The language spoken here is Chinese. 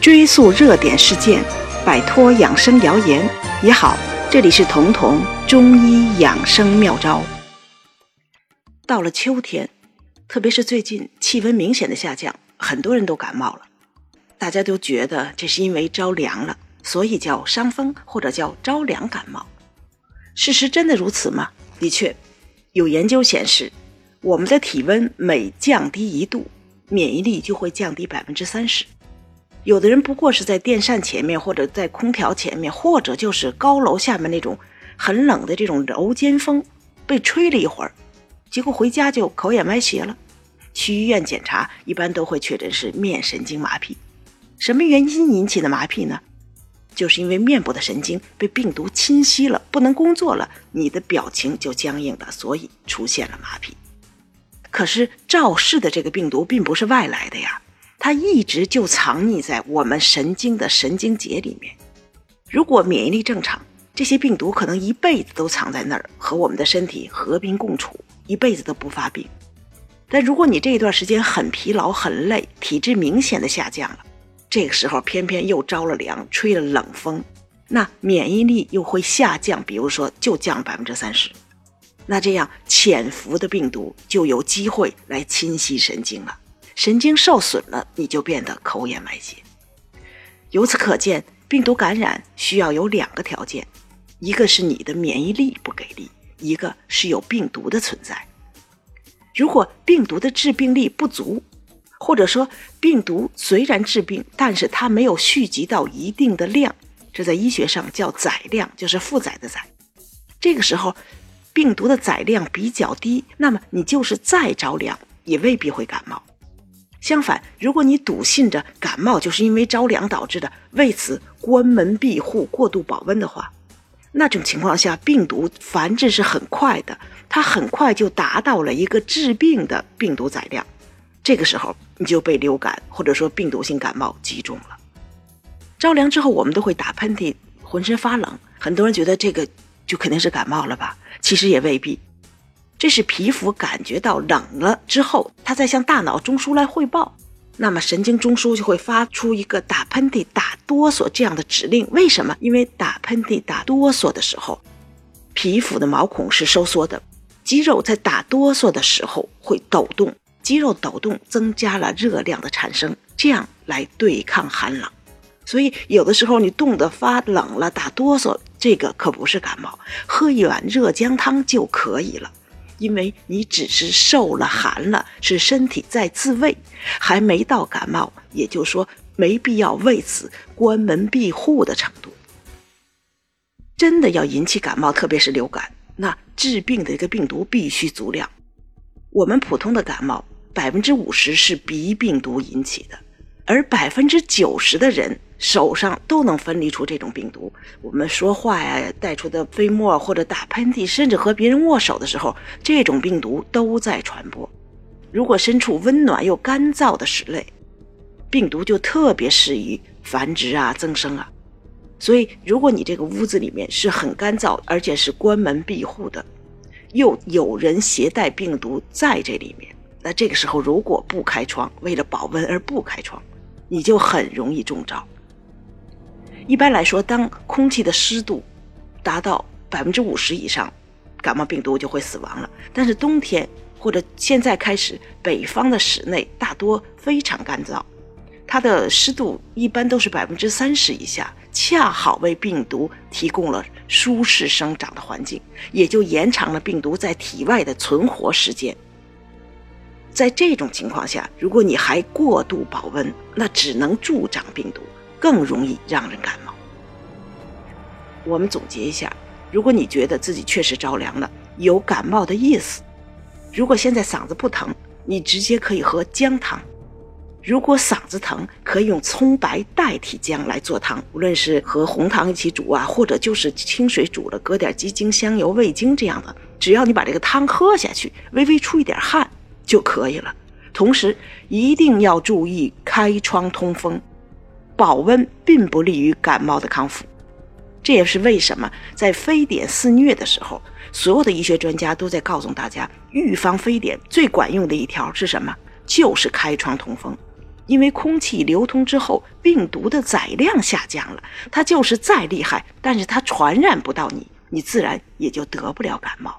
追溯热点事件，摆脱养生谣言也好。这里是彤彤中医养生妙招。到了秋天，特别是最近气温明显的下降，很多人都感冒了。大家都觉得这是因为着凉了，所以叫伤风或者叫着凉感冒。事实真的如此吗？的确，有研究显示，我们的体温每降低一度，免疫力就会降低百分之三十。有的人不过是在电扇前面，或者在空调前面，或者就是高楼下面那种很冷的这种楼间风，被吹了一会儿，结果回家就口眼歪斜了。去医院检查，一般都会确诊是面神经麻痹。什么原因引起的麻痹呢？就是因为面部的神经被病毒侵袭了，不能工作了，你的表情就僵硬了，所以出现了麻痹。可是肇事的这个病毒并不是外来的呀。它一直就藏匿在我们神经的神经节里面。如果免疫力正常，这些病毒可能一辈子都藏在那儿，和我们的身体和平共处，一辈子都不发病。但如果你这一段时间很疲劳、很累，体质明显的下降了，这个时候偏偏又着了凉，吹了冷风，那免疫力又会下降，比如说就降百分之三十，那这样潜伏的病毒就有机会来侵袭神经了。神经受损了，你就变得口眼歪斜。由此可见，病毒感染需要有两个条件：一个是你的免疫力不给力，一个是有病毒的存在。如果病毒的致病力不足，或者说病毒虽然致病，但是它没有蓄积到一定的量，这在医学上叫载量，就是负载的载。这个时候，病毒的载量比较低，那么你就是再着凉，也未必会感冒。相反，如果你笃信着感冒就是因为着凉导致的，为此关门闭户、过度保温的话，那种情况下病毒繁殖是很快的，它很快就达到了一个致病的病毒载量，这个时候你就被流感或者说病毒性感冒击中了。着凉之后，我们都会打喷嚏，浑身发冷，很多人觉得这个就肯定是感冒了吧？其实也未必。这是皮肤感觉到冷了之后，它在向大脑中枢来汇报，那么神经中枢就会发出一个打喷嚏、打哆嗦这样的指令。为什么？因为打喷嚏、打哆嗦的时候，皮肤的毛孔是收缩的，肌肉在打哆嗦的时候会抖动，肌肉抖动增加了热量的产生，这样来对抗寒冷。所以有的时候你冻得发冷了，打哆嗦，这个可不是感冒，喝一碗热姜汤就可以了。因为你只是受了寒了，是身体在自卫，还没到感冒，也就说没必要为此关门闭户的程度。真的要引起感冒，特别是流感，那致病的一个病毒必须足量。我们普通的感冒，百分之五十是鼻病毒引起的，而百分之九十的人。手上都能分离出这种病毒。我们说话呀，带出的飞沫或者打喷嚏，甚至和别人握手的时候，这种病毒都在传播。如果身处温暖又干燥的室内，病毒就特别适宜繁殖啊、增生啊。所以，如果你这个屋子里面是很干燥，而且是关门闭户的，又有人携带病毒在这里面，那这个时候如果不开窗，为了保温而不开窗，你就很容易中招。一般来说，当空气的湿度达到百分之五十以上，感冒病毒就会死亡了。但是冬天或者现在开始，北方的室内大多非常干燥，它的湿度一般都是百分之三十以下，恰好为病毒提供了舒适生长的环境，也就延长了病毒在体外的存活时间。在这种情况下，如果你还过度保温，那只能助长病毒。更容易让人感冒。我们总结一下：如果你觉得自己确实着凉了，有感冒的意思；如果现在嗓子不疼，你直接可以喝姜汤；如果嗓子疼，可以用葱白代替姜来做汤，无论是和红糖一起煮啊，或者就是清水煮了，搁点鸡精、香油、味精这样的，只要你把这个汤喝下去，微微出一点汗就可以了。同时一定要注意开窗通风。保温并不利于感冒的康复，这也是为什么在非典肆虐的时候，所有的医学专家都在告诉大家，预防非典最管用的一条是什么？就是开窗通风。因为空气流通之后，病毒的载量下降了，它就是再厉害，但是它传染不到你，你自然也就得不了感冒。